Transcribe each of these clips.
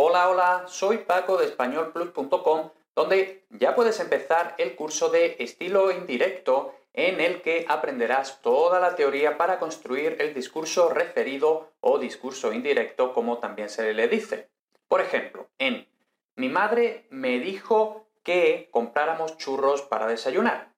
Hola, hola, soy Paco de españolplus.com, donde ya puedes empezar el curso de estilo indirecto en el que aprenderás toda la teoría para construir el discurso referido o discurso indirecto, como también se le dice. Por ejemplo, en Mi madre me dijo que compráramos churros para desayunar.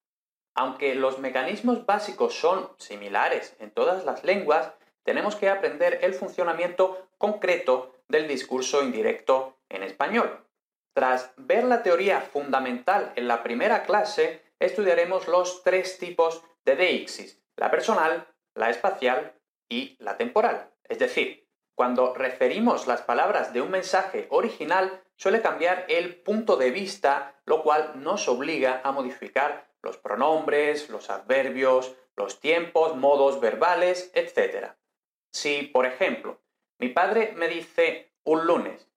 Aunque los mecanismos básicos son similares en todas las lenguas, tenemos que aprender el funcionamiento concreto del discurso indirecto en español. Tras ver la teoría fundamental en la primera clase, estudiaremos los tres tipos de deixis, la personal, la espacial y la temporal. Es decir, cuando referimos las palabras de un mensaje original, suele cambiar el punto de vista, lo cual nos obliga a modificar los pronombres, los adverbios, los tiempos, modos verbales, etc. Si, por ejemplo, mi padre me dice un lunes,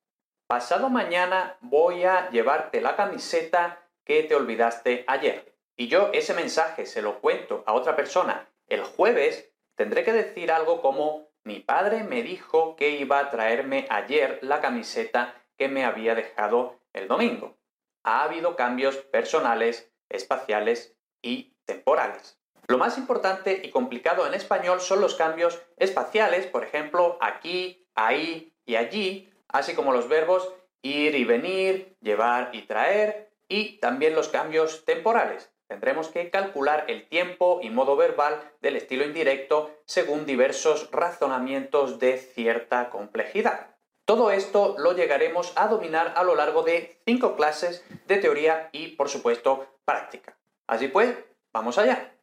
pasado mañana voy a llevarte la camiseta que te olvidaste ayer, y yo ese mensaje se lo cuento a otra persona el jueves, tendré que decir algo como mi padre me dijo que iba a traerme ayer la camiseta que me había dejado el domingo. Ha habido cambios personales, espaciales y temporales. Lo más importante y complicado en español son los cambios espaciales, por ejemplo, aquí, ahí y allí, así como los verbos ir y venir, llevar y traer, y también los cambios temporales. Tendremos que calcular el tiempo y modo verbal del estilo indirecto según diversos razonamientos de cierta complejidad. Todo esto lo llegaremos a dominar a lo largo de cinco clases de teoría y, por supuesto, práctica. Así pues, vamos allá.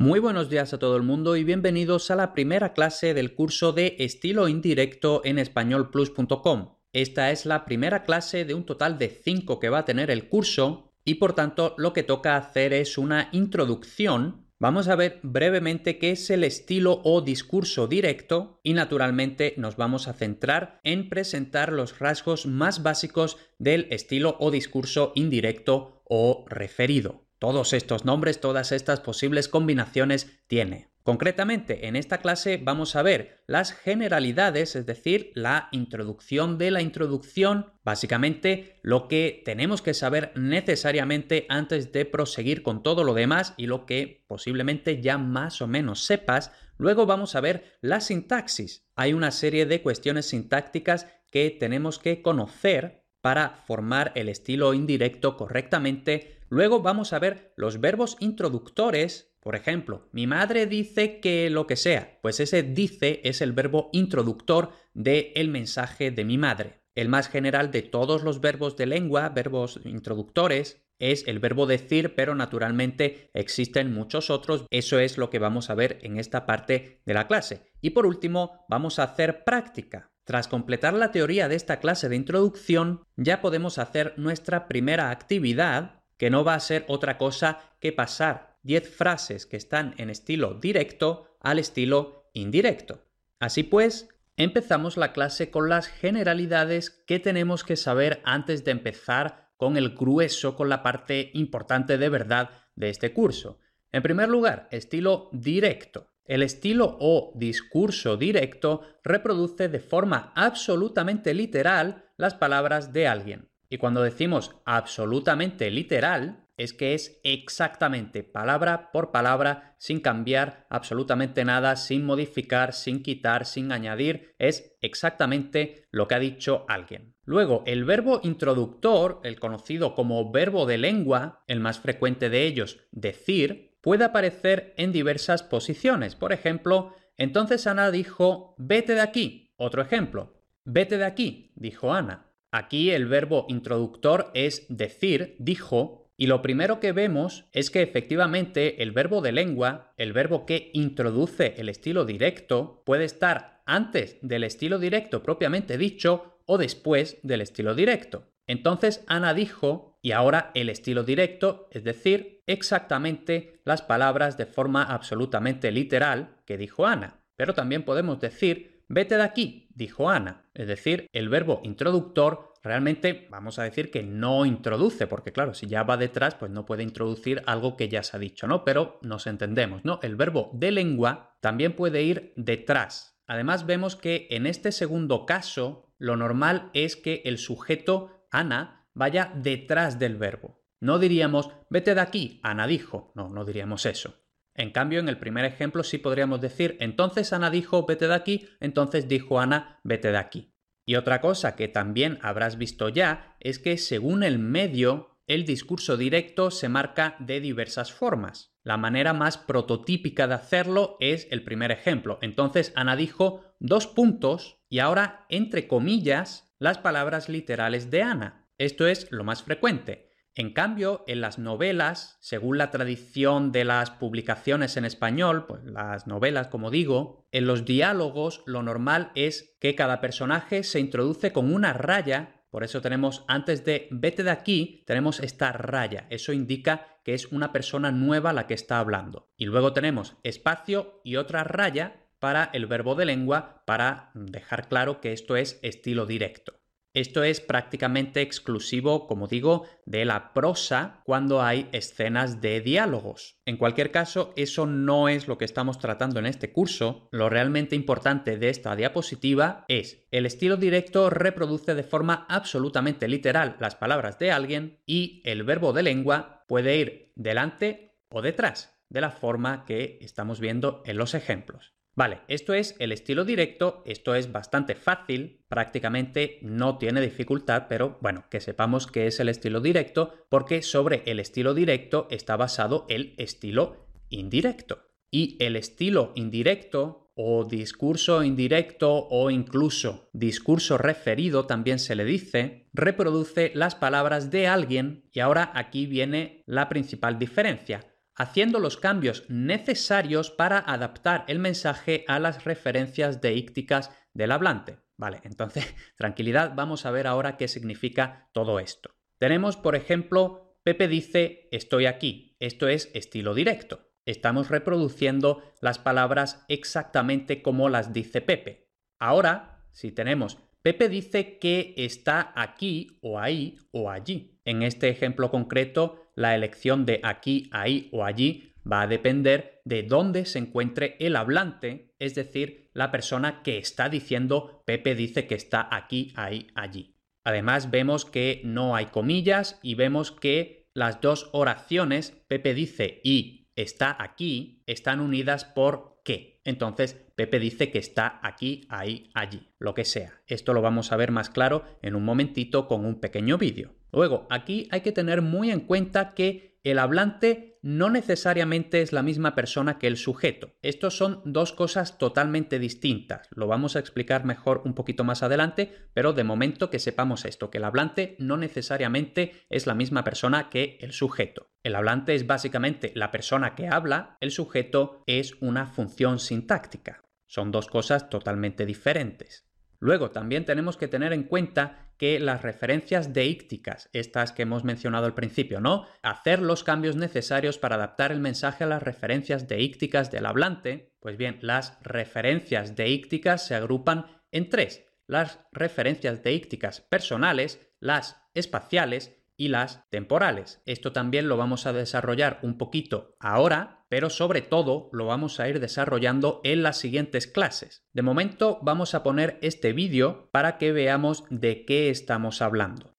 Muy buenos días a todo el mundo y bienvenidos a la primera clase del curso de estilo indirecto en españolplus.com. Esta es la primera clase de un total de 5 que va a tener el curso y por tanto lo que toca hacer es una introducción. Vamos a ver brevemente qué es el estilo o discurso directo y naturalmente nos vamos a centrar en presentar los rasgos más básicos del estilo o discurso indirecto o referido. Todos estos nombres, todas estas posibles combinaciones tiene. Concretamente, en esta clase vamos a ver las generalidades, es decir, la introducción de la introducción, básicamente lo que tenemos que saber necesariamente antes de proseguir con todo lo demás y lo que posiblemente ya más o menos sepas. Luego vamos a ver la sintaxis. Hay una serie de cuestiones sintácticas que tenemos que conocer para formar el estilo indirecto correctamente Luego vamos a ver los verbos introductores. Por ejemplo, mi madre dice que lo que sea. Pues ese dice es el verbo introductor del el mensaje de mi madre. El más general de todos los verbos de lengua, verbos introductores, es el verbo decir, pero naturalmente existen muchos otros. Eso es lo que vamos a ver en esta parte de la clase. Y por último, vamos a hacer práctica. Tras completar la teoría de esta clase de introducción, ya podemos hacer nuestra primera actividad, que no va a ser otra cosa que pasar 10 frases que están en estilo directo al estilo indirecto. Así pues, empezamos la clase con las generalidades que tenemos que saber antes de empezar con el grueso, con la parte importante de verdad de este curso. En primer lugar, estilo directo. El estilo o discurso directo reproduce de forma absolutamente literal las palabras de alguien. Y cuando decimos absolutamente literal, es que es exactamente palabra por palabra, sin cambiar absolutamente nada, sin modificar, sin quitar, sin añadir, es exactamente lo que ha dicho alguien. Luego, el verbo introductor, el conocido como verbo de lengua, el más frecuente de ellos, decir, puede aparecer en diversas posiciones. Por ejemplo, entonces Ana dijo, vete de aquí. Otro ejemplo, vete de aquí, dijo Ana. Aquí el verbo introductor es decir, dijo, Y lo primero que vemos es que efectivamente el verbo de lengua, el verbo que introduce el estilo directo, puede estar antes del estilo directo propiamente dicho o después del estilo directo. Entonces Ana dijo, y ahora el estilo directo, es decir, exactamente las palabras de forma absolutamente literal que dijo Ana. Pero también podemos decir, vete de aquí, dijo Ana. Es decir, el verbo introductor realmente vamos a decir que no introduce, porque claro, si ya va detrás, pues no puede introducir algo que ya se ha dicho, ¿no? Pero nos entendemos, ¿no? El verbo de lengua también puede ir detrás. Además vemos que en este segundo caso, lo normal es que el sujeto Ana vaya detrás del verbo. No diríamos, vete de aquí, Ana dijo. No, no diríamos eso. En cambio, en el primer ejemplo sí podríamos decir, entonces Ana dijo, vete de aquí, entonces dijo Ana, vete de aquí. Y otra cosa que también habrás visto ya es que según el medio, el discurso directo se marca de diversas formas. La manera más prototípica de hacerlo es el primer ejemplo. Entonces Ana dijo dos puntos y ahora entre comillas las palabras literales de Ana. Esto es lo más frecuente. En cambio, en las novelas, según la tradición de las publicaciones en español, pues las novelas, como digo, en los diálogos lo normal es que cada personaje se introduce con una raya, por eso tenemos antes de vete de aquí, tenemos esta raya. Eso indica que es una persona nueva la que está hablando. Y luego tenemos espacio y otra raya para el verbo de lengua para dejar claro que esto es estilo directo. Esto es prácticamente exclusivo, como digo, de la prosa cuando hay escenas de diálogos. En cualquier caso, eso no es lo que estamos tratando en este curso. Lo realmente importante de esta diapositiva es el estilo directo reproduce de forma absolutamente literal las palabras de alguien y el verbo de lengua puede ir delante o detrás, de la forma que estamos viendo en los ejemplos. Vale, esto es el estilo directo, esto es bastante fácil, prácticamente no tiene dificultad, pero bueno, que sepamos que es el estilo directo porque sobre el estilo directo está basado el estilo indirecto. Y el estilo indirecto o discurso indirecto o incluso discurso referido también se le dice, reproduce las palabras de alguien y ahora aquí viene la principal diferencia haciendo los cambios necesarios para adaptar el mensaje a las referencias deícticas del hablante. Vale, entonces, tranquilidad, vamos a ver ahora qué significa todo esto. Tenemos, por ejemplo, Pepe dice estoy aquí. Esto es estilo directo. Estamos reproduciendo las palabras exactamente como las dice Pepe. Ahora, si tenemos Pepe dice que está aquí o ahí o allí. En este ejemplo concreto la elección de aquí, ahí o allí va a depender de dónde se encuentre el hablante, es decir, la persona que está diciendo Pepe dice que está aquí, ahí, allí. Además vemos que no hay comillas y vemos que las dos oraciones Pepe dice y está aquí están unidas por qué. Entonces Pepe dice que está aquí, ahí, allí, lo que sea. Esto lo vamos a ver más claro en un momentito con un pequeño vídeo. Luego, aquí hay que tener muy en cuenta que el hablante no necesariamente es la misma persona que el sujeto. Estos son dos cosas totalmente distintas. Lo vamos a explicar mejor un poquito más adelante, pero de momento que sepamos esto, que el hablante no necesariamente es la misma persona que el sujeto. El hablante es básicamente la persona que habla, el sujeto es una función sintáctica. Son dos cosas totalmente diferentes. Luego, también tenemos que tener en cuenta que las referencias deícticas, estas que hemos mencionado al principio, ¿no? Hacer los cambios necesarios para adaptar el mensaje a las referencias deícticas del hablante. Pues bien, las referencias deícticas se agrupan en tres. Las referencias deícticas personales, las espaciales y las temporales. Esto también lo vamos a desarrollar un poquito ahora pero sobre todo lo vamos a ir desarrollando en las siguientes clases. De momento vamos a poner este vídeo para que veamos de qué estamos hablando.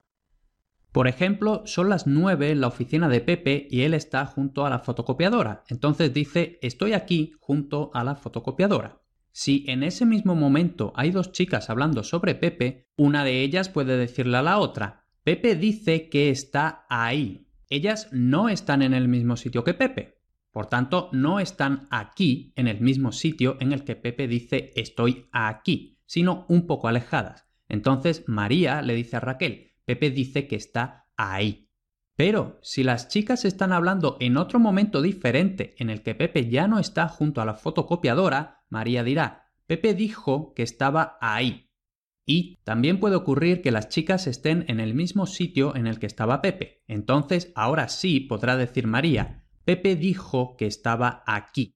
Por ejemplo, son las 9 en la oficina de Pepe y él está junto a la fotocopiadora. Entonces dice, estoy aquí junto a la fotocopiadora. Si en ese mismo momento hay dos chicas hablando sobre Pepe, una de ellas puede decirle a la otra, Pepe dice que está ahí. Ellas no están en el mismo sitio que Pepe. Por tanto, no están aquí en el mismo sitio en el que Pepe dice estoy aquí, sino un poco alejadas. Entonces María le dice a Raquel, Pepe dice que está ahí. Pero si las chicas están hablando en otro momento diferente en el que Pepe ya no está junto a la fotocopiadora, María dirá, Pepe dijo que estaba ahí. Y también puede ocurrir que las chicas estén en el mismo sitio en el que estaba Pepe. Entonces ahora sí podrá decir María, Pepe dijo que estaba aquí.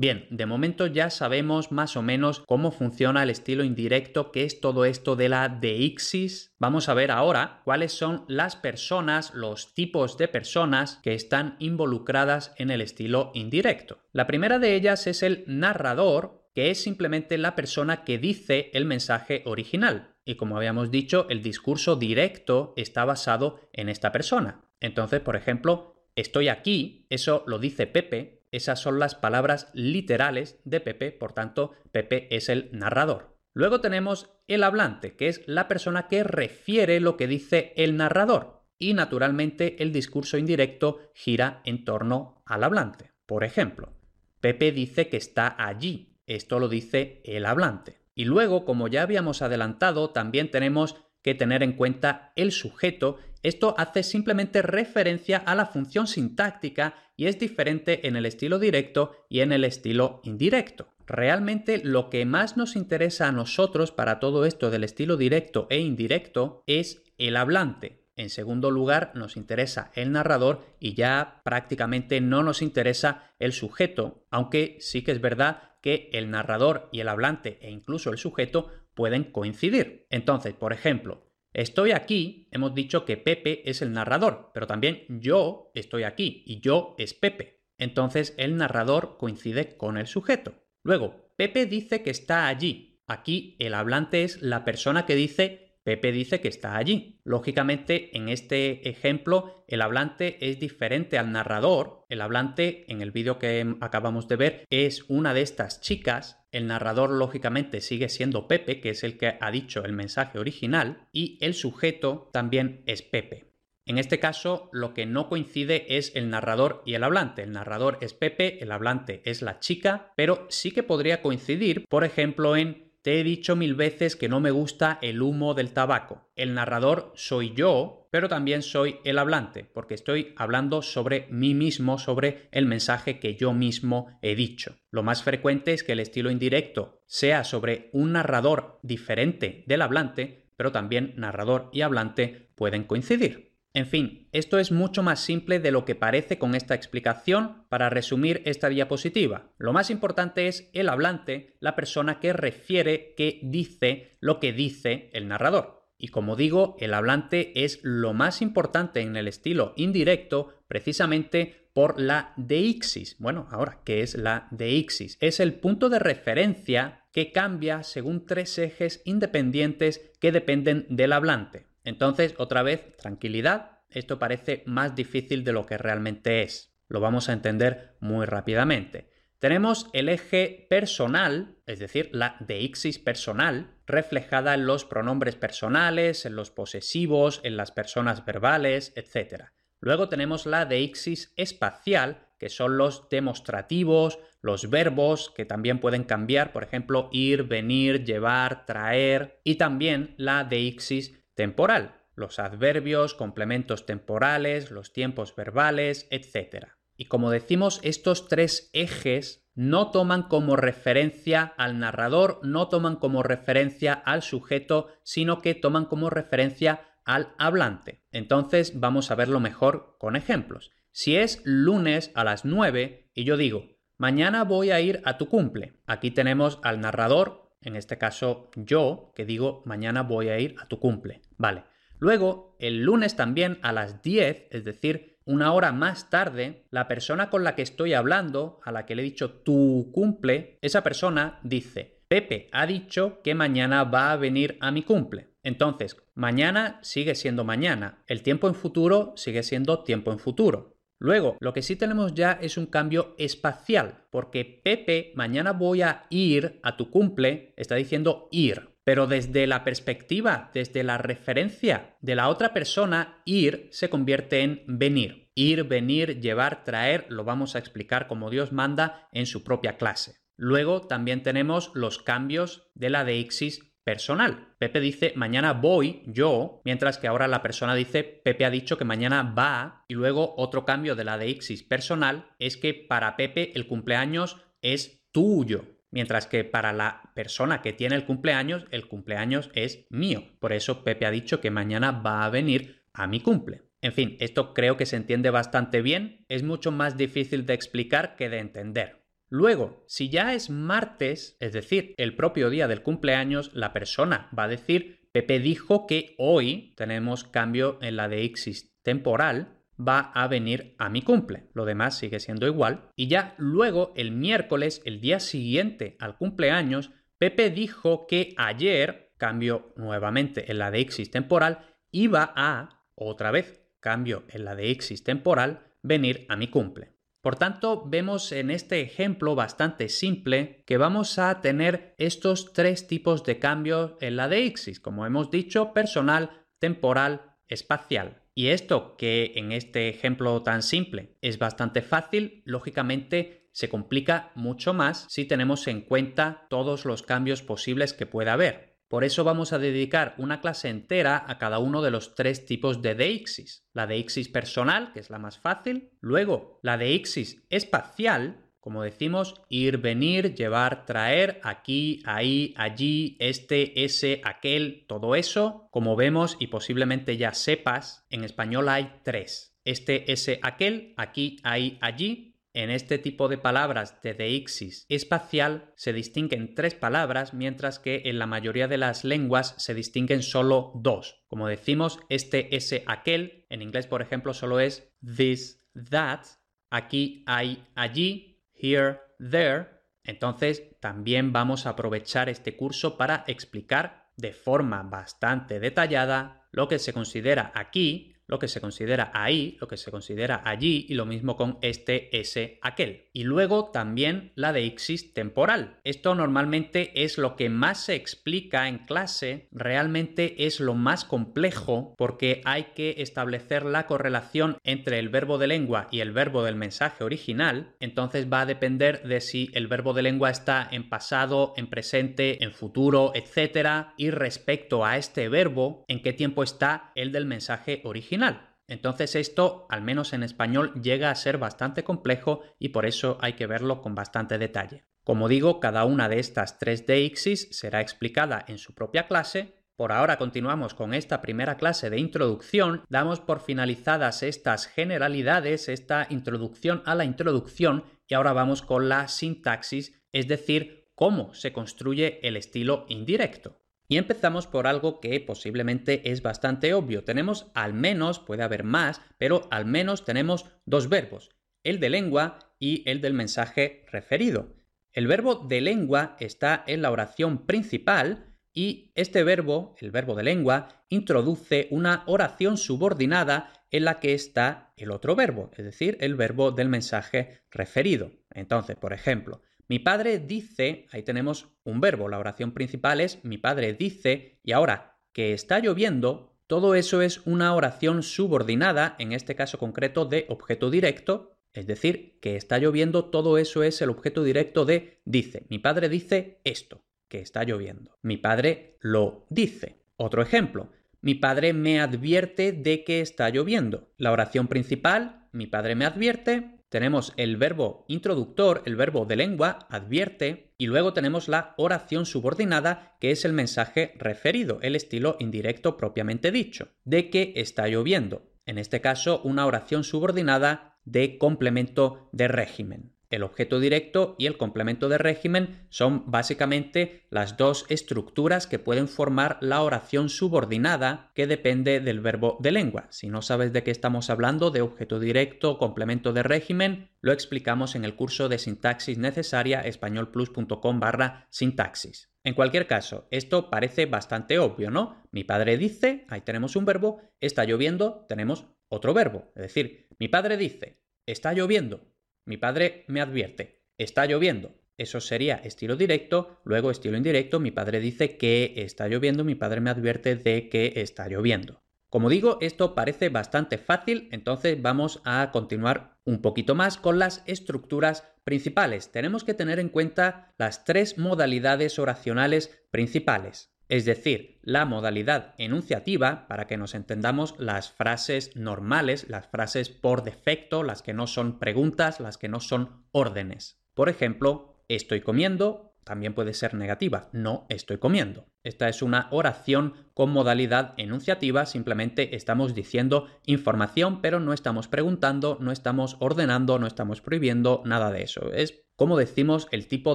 Bien, de momento ya sabemos más o menos cómo funciona el estilo indirecto, qué es todo esto de la deixis. Vamos a ver ahora cuáles son las personas, los tipos de personas que están involucradas en el estilo indirecto. La primera de ellas es el narrador, que es simplemente la persona que dice el mensaje original. Y como habíamos dicho, el discurso directo está basado en esta persona. Entonces, por ejemplo, estoy aquí, eso lo dice Pepe, esas son las palabras literales de Pepe, por tanto, Pepe es el narrador. Luego tenemos el hablante, que es la persona que refiere lo que dice el narrador. Y naturalmente el discurso indirecto gira en torno al hablante. Por ejemplo, Pepe dice que está allí. Esto lo dice el hablante. Y luego, como ya habíamos adelantado, también tenemos que tener en cuenta el sujeto. Esto hace simplemente referencia a la función sintáctica y es diferente en el estilo directo y en el estilo indirecto. Realmente lo que más nos interesa a nosotros para todo esto del estilo directo e indirecto es el hablante. En segundo lugar, nos interesa el narrador y ya prácticamente no nos interesa el sujeto, aunque sí que es verdad que el narrador y el hablante e incluso el sujeto pueden coincidir. Entonces, por ejemplo, Estoy aquí, hemos dicho que Pepe es el narrador, pero también yo estoy aquí y yo es Pepe. Entonces el narrador coincide con el sujeto. Luego, Pepe dice que está allí. Aquí el hablante es la persona que dice Pepe dice que está allí. Lógicamente, en este ejemplo, el hablante es diferente al narrador. El hablante, en el vídeo que acabamos de ver, es una de estas chicas. El narrador, lógicamente, sigue siendo Pepe, que es el que ha dicho el mensaje original, y el sujeto también es Pepe. En este caso, lo que no coincide es el narrador y el hablante. El narrador es Pepe, el hablante es la chica, pero sí que podría coincidir, por ejemplo, en te he dicho mil veces que no me gusta el humo del tabaco. El narrador soy yo, pero también soy el hablante, porque estoy hablando sobre mí mismo, sobre el mensaje que yo mismo he dicho. Lo más frecuente es que el estilo indirecto sea sobre un narrador diferente del hablante, pero también narrador y hablante pueden coincidir. En fin, esto es mucho más simple de lo que parece con esta explicación para resumir esta diapositiva. Lo más importante es el hablante, la persona que refiere, que dice lo que dice el narrador. Y como digo, el hablante es lo más importante en el estilo indirecto precisamente por la deixis. Bueno, ahora, ¿qué es la deixis? Es el punto de referencia que cambia según tres ejes independientes que dependen del hablante. Entonces, otra vez, tranquilidad, esto parece más difícil de lo que realmente es. Lo vamos a entender muy rápidamente. Tenemos el eje personal, es decir, la deixis personal, reflejada en los pronombres personales, en los posesivos, en las personas verbales, etc. Luego tenemos la deixis espacial, que son los demostrativos, los verbos que también pueden cambiar, por ejemplo, ir, venir, llevar, traer, y también la deixis temporal, los adverbios, complementos temporales, los tiempos verbales, etc. Y como decimos, estos tres ejes no toman como referencia al narrador, no toman como referencia al sujeto, sino que toman como referencia al hablante. Entonces vamos a verlo mejor con ejemplos. Si es lunes a las 9 y yo digo, mañana voy a ir a tu cumple, aquí tenemos al narrador en este caso yo, que digo mañana voy a ir a tu cumple. Vale. Luego, el lunes también a las 10, es decir, una hora más tarde, la persona con la que estoy hablando, a la que le he dicho tu cumple, esa persona dice, Pepe ha dicho que mañana va a venir a mi cumple. Entonces, mañana sigue siendo mañana, el tiempo en futuro sigue siendo tiempo en futuro. Luego, lo que sí tenemos ya es un cambio espacial, porque Pepe, mañana voy a ir a tu cumple, está diciendo ir. Pero desde la perspectiva, desde la referencia de la otra persona, ir se convierte en venir. Ir, venir, llevar, traer, lo vamos a explicar como Dios manda en su propia clase. Luego también tenemos los cambios de la deixis personal. Pepe dice mañana voy yo, mientras que ahora la persona dice Pepe ha dicho que mañana va y luego otro cambio de la deixis personal es que para Pepe el cumpleaños es tuyo. Mientras que para la persona que tiene el cumpleaños, el cumpleaños es mío. Por eso Pepe ha dicho que mañana va a venir a mi cumple. En fin, esto creo que se entiende bastante bien, es mucho más difícil de explicar que de entender. Luego, si ya es martes, es decir, el propio día del cumpleaños, la persona va a decir, Pepe dijo que hoy tenemos cambio en la deixis temporal, va a venir a mi cumple. Lo demás sigue siendo igual. Y ya luego, el miércoles, el día siguiente al cumpleaños, Pepe dijo que ayer, cambio nuevamente en la deixis temporal, iba a, otra vez, cambio en la deixis temporal, venir a mi cumple. Por tanto, vemos en este ejemplo bastante simple que vamos a tener estos tres tipos de cambios en la deixis, como hemos dicho, personal, temporal, espacial. Y esto que en este ejemplo tan simple es bastante fácil, lógicamente se complica mucho más si tenemos en cuenta todos los cambios posibles que pueda haber. Por eso vamos a dedicar una clase entera a cada uno de los tres tipos de deixis. La deixis personal, que es la más fácil, luego la deixis espacial, como decimos, ir, venir, llevar, traer, aquí, ahí, allí, este, ese, aquel, todo eso. Como vemos y posiblemente ya sepas, en español hay tres. Este, ese, aquel, aquí, ahí, allí, en este tipo de palabras de deixis espacial se distinguen tres palabras, mientras que en la mayoría de las lenguas se distinguen solo dos. Como decimos, este, ese, aquel, en inglés, por ejemplo, solo es this, that, aquí, hay, allí, here, there. Entonces, también vamos a aprovechar este curso para explicar de forma bastante detallada lo que se considera aquí lo que se considera ahí, lo que se considera allí y lo mismo con este, ese, aquel. Y luego también la deixis temporal. Esto normalmente es lo que más se explica en clase, realmente es lo más complejo porque hay que establecer la correlación entre el verbo de lengua y el verbo del mensaje original, entonces va a depender de si el verbo de lengua está en pasado, en presente, en futuro, etc. Y respecto a este verbo, en qué tiempo está el del mensaje original. Entonces esto, al menos en español, llega a ser bastante complejo y por eso hay que verlo con bastante detalle. Como digo, cada una de estas tres deixis será explicada en su propia clase. Por ahora continuamos con esta primera clase de introducción, damos por finalizadas estas generalidades, esta introducción a la introducción y ahora vamos con la sintaxis, es decir, cómo se construye el estilo indirecto. Y empezamos por algo que posiblemente es bastante obvio. Tenemos al menos, puede haber más, pero al menos tenemos dos verbos, el de lengua y el del mensaje referido. El verbo de lengua está en la oración principal y este verbo, el verbo de lengua, introduce una oración subordinada en la que está el otro verbo, es decir, el verbo del mensaje referido. Entonces, por ejemplo, mi padre dice, ahí tenemos un verbo, la oración principal es mi padre dice, y ahora que está lloviendo, todo eso es una oración subordinada, en este caso concreto de objeto directo, es decir, que está lloviendo, todo eso es el objeto directo de dice. Mi padre dice esto, que está lloviendo. Mi padre lo dice. Otro ejemplo, mi padre me advierte de que está lloviendo. La oración principal, mi padre me advierte, tenemos el verbo introductor, el verbo de lengua, advierte, y luego tenemos la oración subordinada, que es el mensaje referido, el estilo indirecto propiamente dicho, de que está lloviendo. En este caso, una oración subordinada de complemento de régimen. El objeto directo y el complemento de régimen son básicamente las dos estructuras que pueden formar la oración subordinada que depende del verbo de lengua. Si no sabes de qué estamos hablando, de objeto directo, complemento de régimen, lo explicamos en el curso de sintaxis necesaria españolplus.com barra sintaxis. En cualquier caso, esto parece bastante obvio, ¿no? Mi padre dice, ahí tenemos un verbo, está lloviendo, tenemos otro verbo. Es decir, mi padre dice, está lloviendo, mi padre me advierte, está lloviendo. Eso sería estilo directo, luego estilo indirecto, mi padre dice que está lloviendo, mi padre me advierte de que está lloviendo. Como digo, esto parece bastante fácil, entonces vamos a continuar un poquito más con las estructuras principales. Tenemos que tener en cuenta las tres modalidades oracionales principales. Es decir, la modalidad enunciativa, para que nos entendamos las frases normales, las frases por defecto, las que no son preguntas, las que no son órdenes. Por ejemplo, estoy comiendo, también puede ser negativa, no estoy comiendo. Esta es una oración con modalidad enunciativa, simplemente estamos diciendo información, pero no estamos preguntando, no estamos ordenando, no estamos prohibiendo, nada de eso. Es, como decimos, el tipo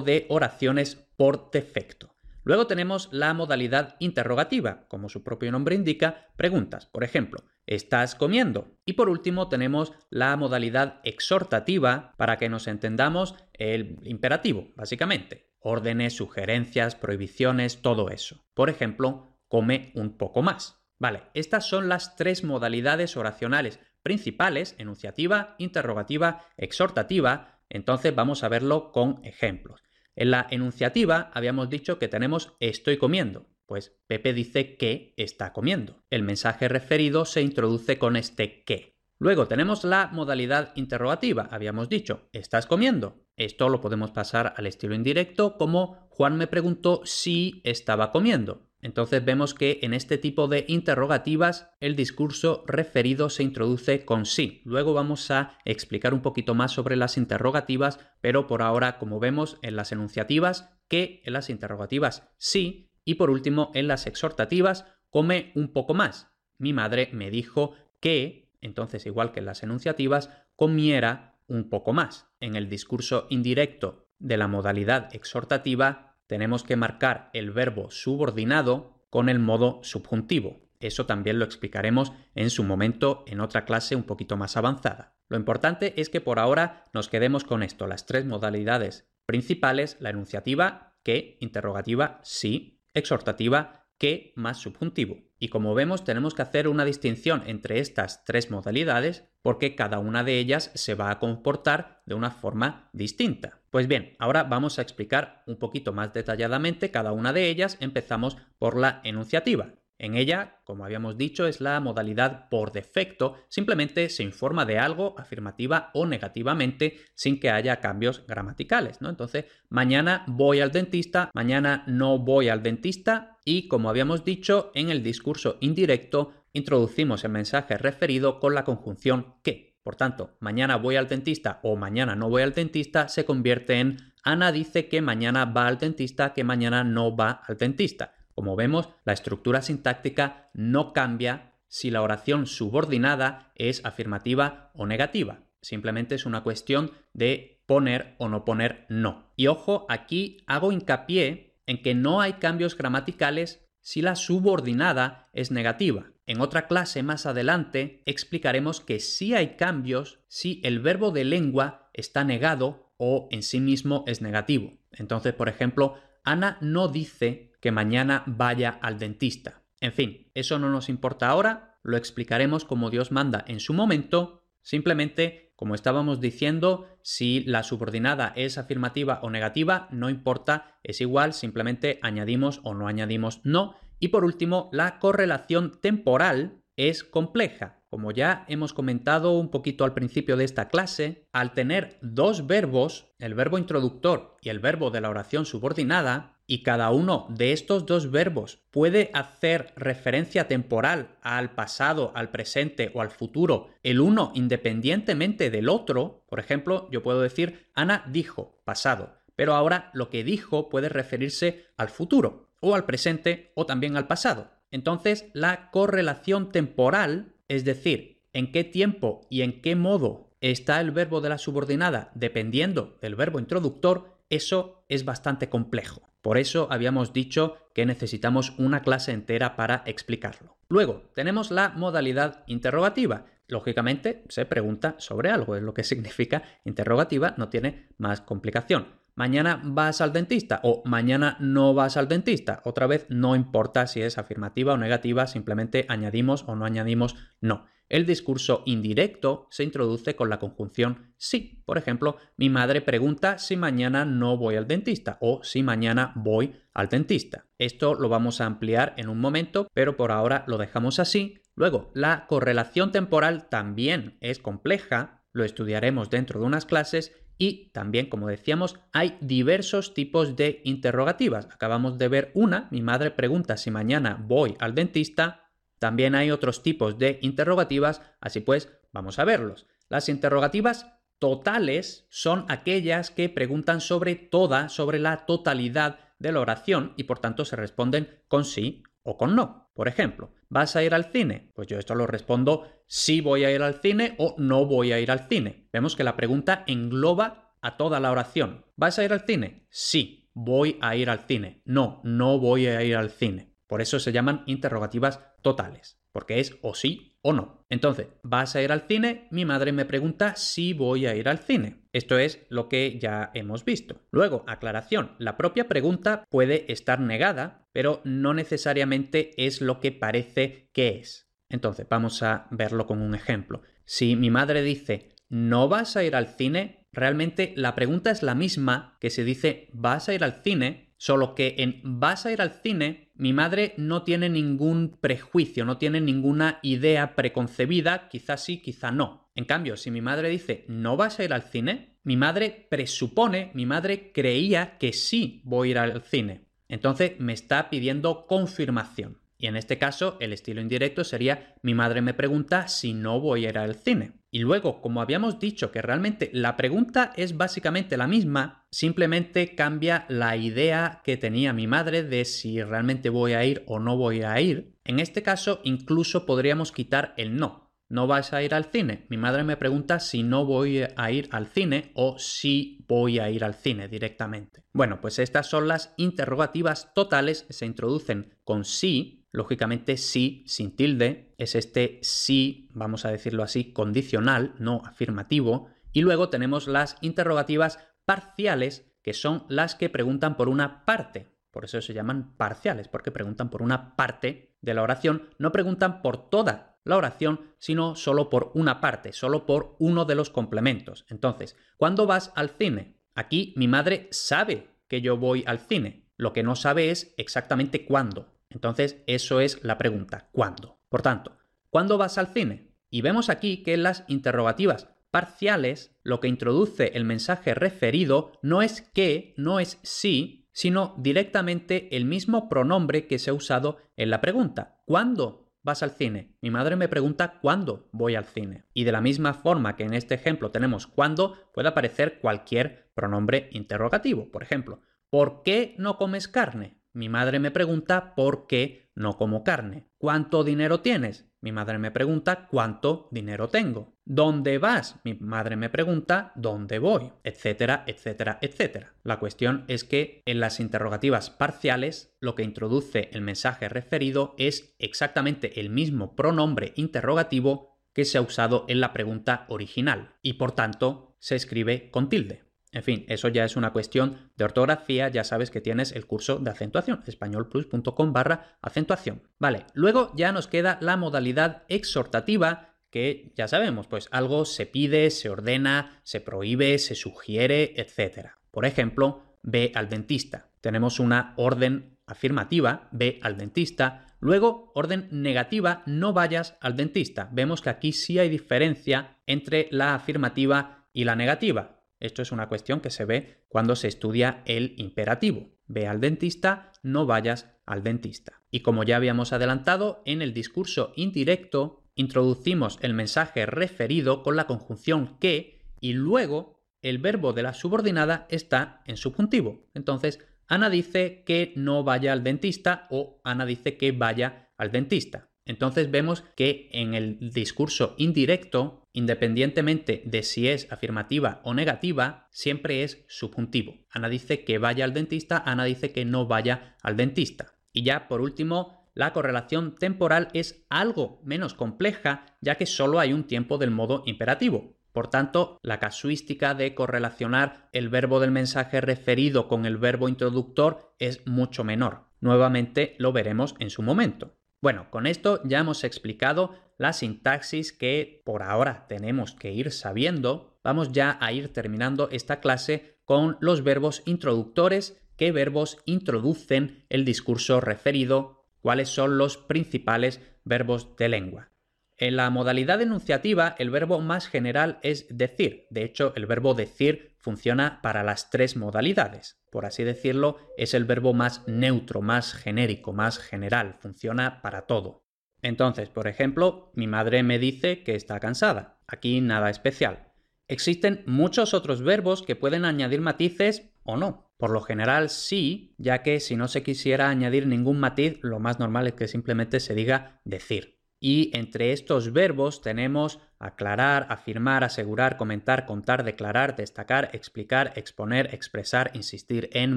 de oraciones por defecto. Luego tenemos la modalidad interrogativa, como su propio nombre indica, preguntas. Por ejemplo, ¿estás comiendo? Y por último tenemos la modalidad exhortativa, para que nos entendamos el imperativo, básicamente. Órdenes, sugerencias, prohibiciones, todo eso. Por ejemplo, come un poco más. Vale, estas son las tres modalidades oracionales principales, enunciativa, interrogativa, exhortativa. Entonces vamos a verlo con ejemplos. En la enunciativa habíamos dicho que tenemos estoy comiendo. Pues Pepe dice que está comiendo. El mensaje referido se introduce con este que. Luego tenemos la modalidad interrogativa. Habíamos dicho, ¿estás comiendo? Esto lo podemos pasar al estilo indirecto como Juan me preguntó si estaba comiendo. Entonces vemos que en este tipo de interrogativas el discurso referido se introduce con sí. Luego vamos a explicar un poquito más sobre las interrogativas, pero por ahora, como vemos en las enunciativas, que en las interrogativas sí, y por último en las exhortativas, come un poco más. Mi madre me dijo que, entonces igual que en las enunciativas, comiera un poco más. En el discurso indirecto de la modalidad exhortativa tenemos que marcar el verbo subordinado con el modo subjuntivo. Eso también lo explicaremos en su momento en otra clase un poquito más avanzada. Lo importante es que por ahora nos quedemos con esto, las tres modalidades principales, la enunciativa, que, interrogativa, sí, exhortativa, que más subjuntivo. Y como vemos tenemos que hacer una distinción entre estas tres modalidades porque cada una de ellas se va a comportar de una forma distinta. Pues bien, ahora vamos a explicar un poquito más detalladamente cada una de ellas. Empezamos por la enunciativa. En ella, como habíamos dicho, es la modalidad por defecto, simplemente se informa de algo afirmativa o negativamente sin que haya cambios gramaticales, ¿no? Entonces, mañana voy al dentista, mañana no voy al dentista y como habíamos dicho en el discurso indirecto, introducimos el mensaje referido con la conjunción que. Por tanto, mañana voy al dentista o mañana no voy al dentista se convierte en Ana dice que mañana va al dentista, que mañana no va al dentista. Como vemos, la estructura sintáctica no cambia si la oración subordinada es afirmativa o negativa. Simplemente es una cuestión de poner o no poner no. Y ojo, aquí hago hincapié en que no hay cambios gramaticales si la subordinada es negativa. En otra clase más adelante explicaremos que sí hay cambios si el verbo de lengua está negado o en sí mismo es negativo. Entonces, por ejemplo, Ana no dice que mañana vaya al dentista. En fin, eso no nos importa ahora, lo explicaremos como Dios manda en su momento, simplemente, como estábamos diciendo, si la subordinada es afirmativa o negativa, no importa, es igual, simplemente añadimos o no añadimos no, y por último, la correlación temporal es compleja. Como ya hemos comentado un poquito al principio de esta clase, al tener dos verbos, el verbo introductor y el verbo de la oración subordinada, y cada uno de estos dos verbos puede hacer referencia temporal al pasado, al presente o al futuro, el uno independientemente del otro, por ejemplo, yo puedo decir Ana dijo pasado, pero ahora lo que dijo puede referirse al futuro o al presente o también al pasado. Entonces, la correlación temporal, es decir, en qué tiempo y en qué modo está el verbo de la subordinada dependiendo del verbo introductor, eso es bastante complejo. Por eso habíamos dicho que necesitamos una clase entera para explicarlo. Luego, tenemos la modalidad interrogativa. Lógicamente, se pregunta sobre algo, es lo que significa interrogativa, no tiene más complicación mañana vas al dentista o mañana no vas al dentista. Otra vez no importa si es afirmativa o negativa, simplemente añadimos o no añadimos no. El discurso indirecto se introduce con la conjunción sí. Por ejemplo, mi madre pregunta si mañana no voy al dentista o si mañana voy al dentista. Esto lo vamos a ampliar en un momento, pero por ahora lo dejamos así. Luego, la correlación temporal también es compleja, lo estudiaremos dentro de unas clases Y también, como decíamos, hay diversos tipos de interrogativas. Acabamos de ver una, mi madre pregunta si mañana voy al dentista. También hay otros tipos de interrogativas, así pues, vamos a verlos. Las interrogativas totales son aquellas que preguntan sobre toda, sobre la totalidad de la oración y por tanto se responden con sí o con no. Por ejemplo, ¿vas a ir al cine? Pues yo esto lo respondo sí voy a ir al cine o no voy a ir al cine. Vemos que la pregunta engloba a toda la oración. ¿Vas a ir al cine? Sí, voy a ir al cine. No, no voy a ir al cine. Por eso se llaman interrogativas totales, porque es o sí o no. Entonces, ¿vas a ir al cine? Mi madre me pregunta si voy a ir al cine. Esto es lo que ya hemos visto. Luego, aclaración, la propia pregunta puede estar negada, pero no necesariamente es lo que parece que es. Entonces, vamos a verlo con un ejemplo. Si mi madre dice, ¿no vas a ir al cine? Realmente la pregunta es la misma que se dice, ¿vas a ir al cine? Solo que en vas a ir al cine, mi madre no tiene ningún prejuicio, no tiene ninguna idea preconcebida, quizás sí, quizá no. En cambio, si mi madre dice no vas a ir al cine, mi madre presupone, mi madre creía que sí voy a ir al cine. Entonces me está pidiendo confirmación. Y en este caso, el estilo indirecto sería mi madre me pregunta si no voy a ir al cine. Y luego, como habíamos dicho que realmente la pregunta es básicamente la misma, simplemente cambia la idea que tenía mi madre de si realmente voy a ir o no voy a ir. En este caso, incluso podríamos quitar el no. ¿No vas a ir al cine? Mi madre me pregunta si no voy a ir al cine o si voy a ir al cine directamente. Bueno, pues estas son las interrogativas totales, se introducen con sí Lógicamente, sí sin tilde es este sí, vamos a decirlo así, condicional, no afirmativo. Y luego tenemos las interrogativas parciales, que son las que preguntan por una parte. Por eso se llaman parciales, porque preguntan por una parte de la oración, no preguntan por toda la oración, sino solo por una parte, solo por uno de los complementos. Entonces, ¿cuándo vas al cine? Aquí mi madre sabe que yo voy al cine, lo que no sabe es exactamente cuándo. Entonces, eso es la pregunta, ¿cuándo? Por tanto, ¿cuándo vas al cine? Y vemos aquí que en las interrogativas parciales lo que introduce el mensaje referido no es que, no es sí, sino directamente el mismo pronombre que se ha usado en la pregunta. ¿Cuándo vas al cine? Mi madre me pregunta cuándo voy al cine. Y de la misma forma que en este ejemplo tenemos cuándo, puede aparecer cualquier pronombre interrogativo. Por ejemplo, ¿por qué no comes carne? Mi madre me pregunta por qué no como carne. ¿Cuánto dinero tienes? Mi madre me pregunta cuánto dinero tengo. ¿Dónde vas? Mi madre me pregunta dónde voy, etcétera, etcétera, etcétera. La cuestión es que en las interrogativas parciales lo que introduce el mensaje referido es exactamente el mismo pronombre interrogativo que se ha usado en la pregunta original y por tanto se escribe con tilde. En fin, eso ya es una cuestión de ortografía, ya sabes que tienes el curso de acentuación, españolplus.com barra acentuación. Vale, luego ya nos queda la modalidad exhortativa, que ya sabemos, pues algo se pide, se ordena, se prohíbe, se sugiere, etc. Por ejemplo, ve al dentista. Tenemos una orden afirmativa, ve al dentista. Luego, orden negativa, no vayas al dentista. Vemos que aquí sí hay diferencia entre la afirmativa y la negativa. Esto es una cuestión que se ve cuando se estudia el imperativo. Ve al dentista, no vayas al dentista. Y como ya habíamos adelantado, en el discurso indirecto introducimos el mensaje referido con la conjunción que y luego el verbo de la subordinada está en subjuntivo. Entonces, Ana dice que no vaya al dentista o Ana dice que vaya al dentista. Entonces vemos que en el discurso indirecto, independientemente de si es afirmativa o negativa, siempre es subjuntivo. Ana dice que vaya al dentista, Ana dice que no vaya al dentista. Y ya por último, la correlación temporal es algo menos compleja, ya que solo hay un tiempo del modo imperativo. Por tanto, la casuística de correlacionar el verbo del mensaje referido con el verbo introductor es mucho menor. Nuevamente lo veremos en su momento. Bueno, con esto ya hemos explicado la sintaxis que por ahora tenemos que ir sabiendo. Vamos ya a ir terminando esta clase con los verbos introductores, qué verbos introducen el discurso referido, cuáles son los principales verbos de lengua. En la modalidad enunciativa, el verbo más general es decir. De hecho, el verbo decir funciona para las tres modalidades. Por así decirlo, es el verbo más neutro, más genérico, más general, funciona para todo. Entonces, por ejemplo, mi madre me dice que está cansada. Aquí nada especial. Existen muchos otros verbos que pueden añadir matices o no. Por lo general sí, ya que si no se quisiera añadir ningún matiz, lo más normal es que simplemente se diga decir. Y entre estos verbos tenemos aclarar, afirmar, asegurar, comentar, contar, declarar, destacar, explicar, exponer, expresar, insistir en,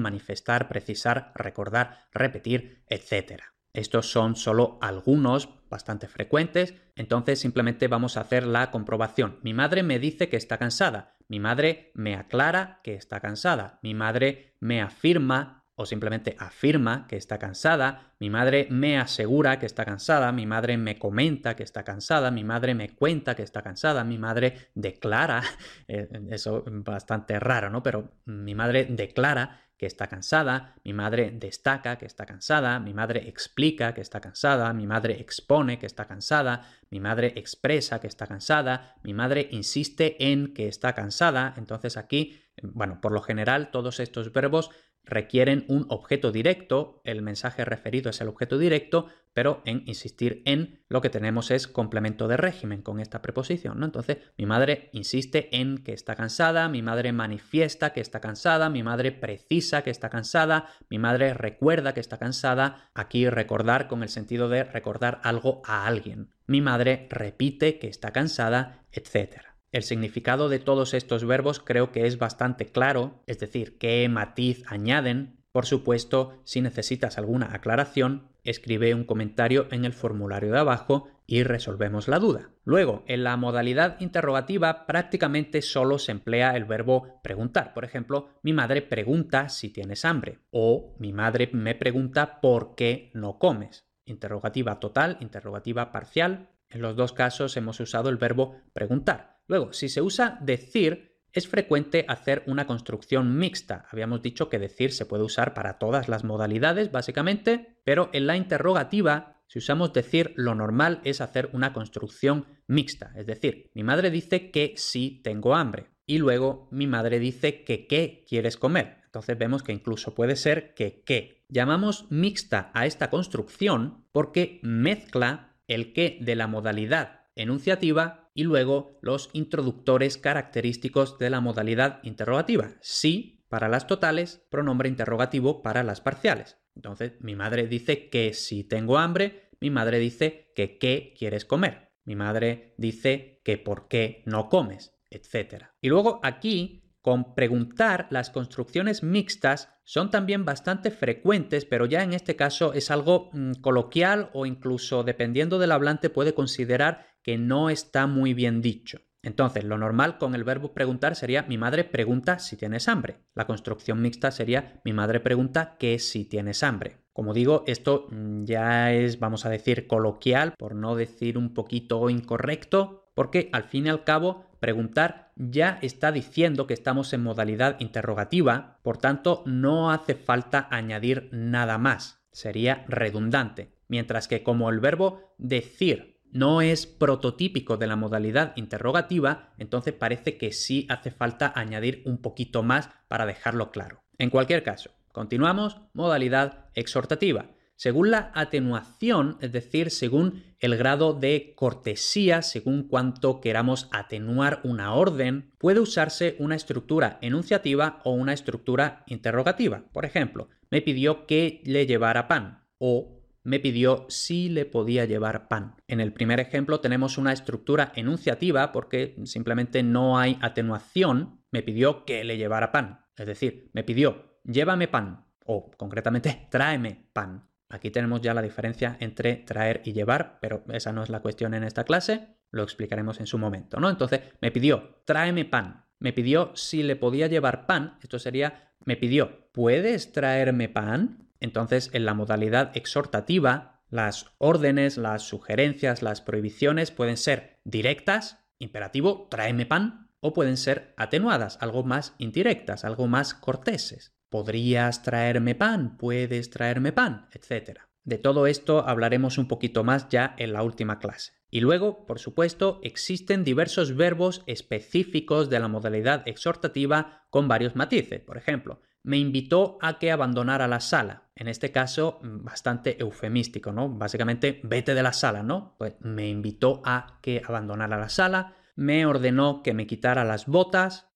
manifestar, precisar, recordar, repetir, etc. Estos son solo algunos bastante frecuentes, entonces simplemente vamos a hacer la comprobación. Mi madre me dice que está cansada. Mi madre me aclara que está cansada. Mi madre me afirma o simplemente afirma que está cansada. Mi madre me asegura que está cansada. Mi madre me comenta que está cansada. Mi madre me cuenta que está cansada. Mi madre declara, eh, eso es bastante raro, ¿no? Pero mi madre declara que está cansada, mi madre destaca que está cansada, mi madre explica que está cansada, mi madre expone que está cansada, mi madre expresa que está cansada, mi madre insiste en que está cansada. Entonces aquí, bueno, por lo general todos estos verbos requieren un objeto directo, el mensaje referido es el objeto directo, pero en insistir en lo que tenemos es complemento de régimen con esta preposición, ¿no? Entonces, mi madre insiste en que está cansada, mi madre manifiesta que está cansada, mi madre precisa que está cansada, mi madre recuerda que está cansada, aquí recordar con el sentido de recordar algo a alguien. Mi madre repite que está cansada, etc. El significado de todos estos verbos creo que es bastante claro, es decir, qué matiz añaden. Por supuesto, si necesitas alguna aclaración, escribe un comentario en el formulario de abajo y resolvemos la duda. Luego, en la modalidad interrogativa prácticamente solo se emplea el verbo preguntar. Por ejemplo, mi madre pregunta si tienes hambre o mi madre me pregunta por qué no comes. Interrogativa total, interrogativa parcial. En los dos casos hemos usado el verbo preguntar. Luego, si se usa decir, es frecuente hacer una construcción mixta. Habíamos dicho que decir se puede usar para todas las modalidades, básicamente, pero en la interrogativa, si usamos decir, lo normal es hacer una construcción mixta. Es decir, mi madre dice que sí tengo hambre. Y luego mi madre dice que qué quieres comer. Entonces vemos que incluso puede ser que qué. Llamamos mixta a esta construcción porque mezcla el qué de la modalidad enunciativa y luego los introductores característicos de la modalidad interrogativa. Sí para las totales, pronombre interrogativo para las parciales. Entonces, mi madre dice que si tengo hambre, mi madre dice que qué quieres comer. Mi madre dice que por qué no comes, etc. Y luego aquí con preguntar, las construcciones mixtas son también bastante frecuentes, pero ya en este caso es algo mm, coloquial o incluso dependiendo del hablante puede considerar que no está muy bien dicho. Entonces, lo normal con el verbo preguntar sería mi madre pregunta si tienes hambre. La construcción mixta sería mi madre pregunta que si tienes hambre. Como digo, esto mm, ya es, vamos a decir, coloquial, por no decir un poquito incorrecto, porque al fin y al cabo preguntar ya está diciendo que estamos en modalidad interrogativa, por tanto no hace falta añadir nada más, sería redundante. Mientras que como el verbo decir no es prototípico de la modalidad interrogativa, entonces parece que sí hace falta añadir un poquito más para dejarlo claro. En cualquier caso, continuamos, modalidad exhortativa según la atenuación, es decir, según el grado de cortesía, según cuánto queramos atenuar una orden, puede usarse una estructura enunciativa o una estructura interrogativa. Por ejemplo, me pidió que le llevara pan o me pidió si le podía llevar pan. En el primer ejemplo tenemos una estructura enunciativa porque simplemente no hay atenuación. Me pidió que le llevara pan. Es decir, me pidió llévame pan o concretamente tráeme pan. Aquí tenemos ya la diferencia entre traer y llevar, pero esa no es la cuestión en esta clase, lo explicaremos en su momento, ¿no? Entonces, me pidió, tráeme pan. Me pidió si le podía llevar pan. Esto sería, me pidió, ¿puedes traerme pan? Entonces, en la modalidad exhortativa, las órdenes, las sugerencias, las prohibiciones pueden ser directas, imperativo, tráeme pan, o pueden ser atenuadas, algo más indirectas, algo más corteses podrías traerme pan, puedes traerme pan, etc. De todo esto hablaremos un poquito más ya en la última clase. Y luego, por supuesto, existen diversos verbos específicos de la modalidad exhortativa con varios matices. Por ejemplo, me invitó a que abandonara la sala. En este caso, bastante eufemístico, ¿no? Básicamente, vete de la sala, ¿no? Pues me invitó a que abandonara la sala, me ordenó que me quitara las botas,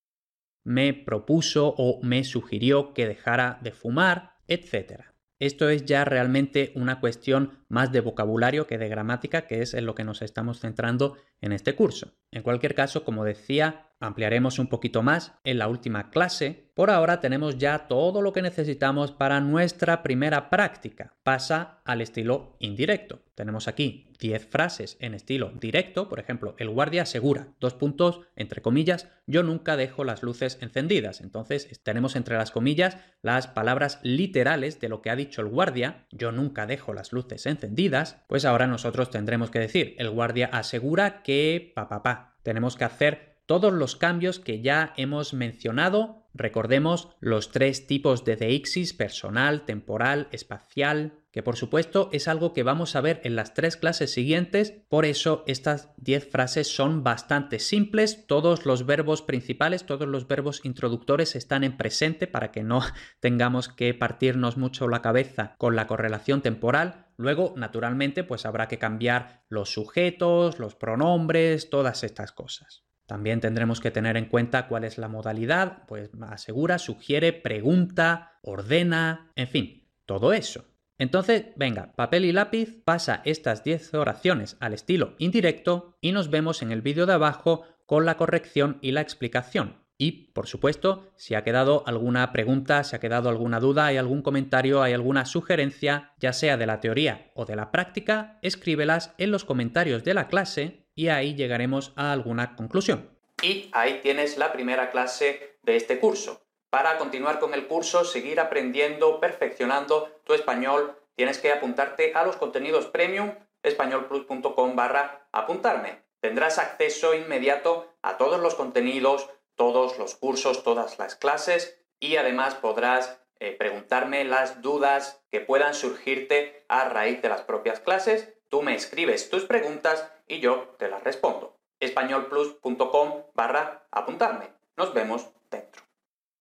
me propuso o me sugirió que dejara de fumar, etc. Esto es ya realmente una cuestión más de vocabulario que de gramática, que es en lo que nos estamos centrando en este curso. En cualquier caso, como decía, ampliaremos un poquito más en la última clase. Por ahora tenemos ya todo lo que necesitamos para nuestra primera práctica. Pasa al estilo indirecto. Tenemos aquí 10 frases en estilo directo, por ejemplo, el guardia asegura, dos puntos, entre comillas, yo nunca dejo las luces encendidas. Entonces tenemos entre las comillas las palabras literales de lo que ha dicho el guardia, yo nunca dejo las luces encendidas, pues ahora nosotros tendremos que decir, el guardia asegura que pa pa pa. Tenemos que hacer todos los cambios que ya hemos mencionado. Recordemos los tres tipos de deixis, personal, temporal, espacial, que por supuesto es algo que vamos a ver en las tres clases siguientes, por eso estas 10 frases son bastante simples, todos los verbos principales, todos los verbos introductores están en presente para que no tengamos que partirnos mucho la cabeza con la correlación temporal. Luego, naturalmente, pues habrá que cambiar los sujetos, los pronombres, todas estas cosas. También tendremos que tener en cuenta cuál es la modalidad, pues asegura, sugiere, pregunta, ordena, en fin, todo eso. Entonces, venga, papel y lápiz, pasa estas 10 oraciones al estilo indirecto y nos vemos en el vídeo de abajo con la corrección y la explicación. Y, por supuesto, si ha quedado alguna pregunta, si ha quedado alguna duda, hay algún comentario, hay alguna sugerencia, ya sea de la teoría o de la práctica, escríbelas en los comentarios de la clase y ahí llegaremos a alguna conclusión. Y ahí tienes la primera clase de este curso. Para continuar con el curso, seguir aprendiendo, perfeccionando tu español, tienes que apuntarte a los contenidos premium españolplus.com barra apuntarme. Tendrás acceso inmediato a todos los contenidos, todos los cursos, todas las clases y además podrás eh, preguntarme las dudas que puedan surgirte a raíz de las propias clases. Tú me escribes tus preguntas y yo te las respondo. españolplus.com barra apuntarme. Nos vemos.